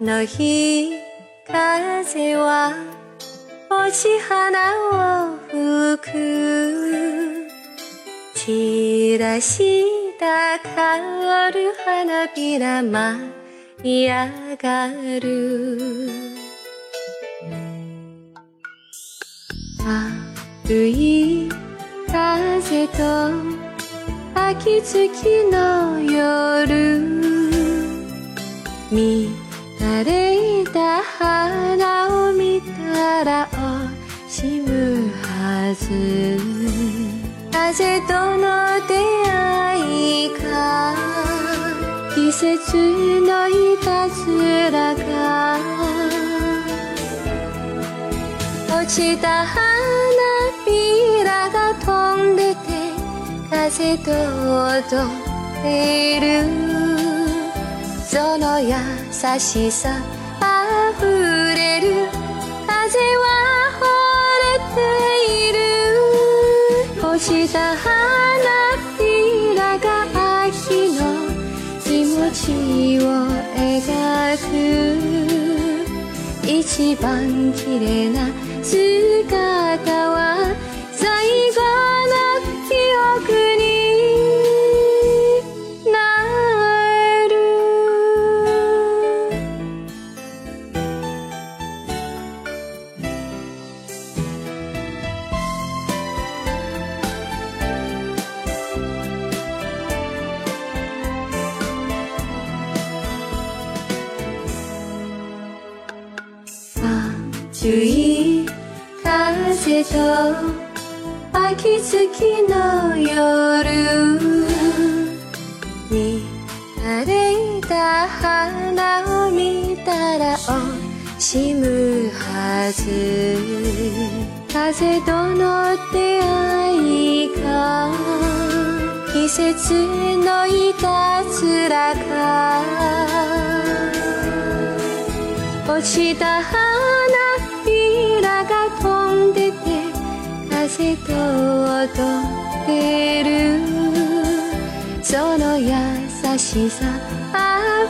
の日風は落ち花を吹く。散らした香る花びら舞い上がる。悪い風と秋月の夜。ず風との出会いか季節のいたずらが落ちた花びらが飛んでて風と踊っているその優しさ溢れる風は惚れている。した花びらが秋の気持ちを描く。一番綺麗な姿は最後風と秋月の夜乱れた花を見たら惜しむはず。風との出会いか。季節のいたずらか。落ちた花が飛んでて風と踊ってる。その優しさ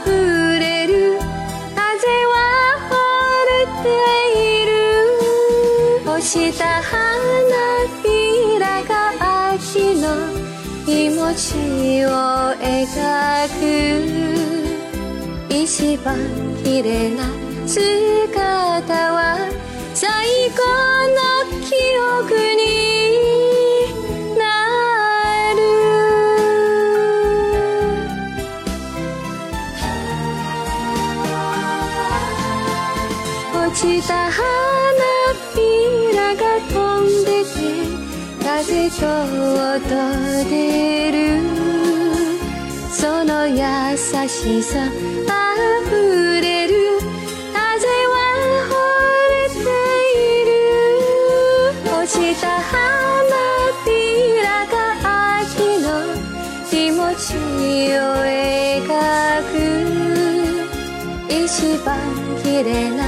溢れる。風は惚れている。落ちた花びらが秋の気持ちを描く。一番綺麗な姿は最高の記憶になる。落ちた花びらが飛んでて風と踊ってる。その優しさ気持ちを描く。一番綺麗な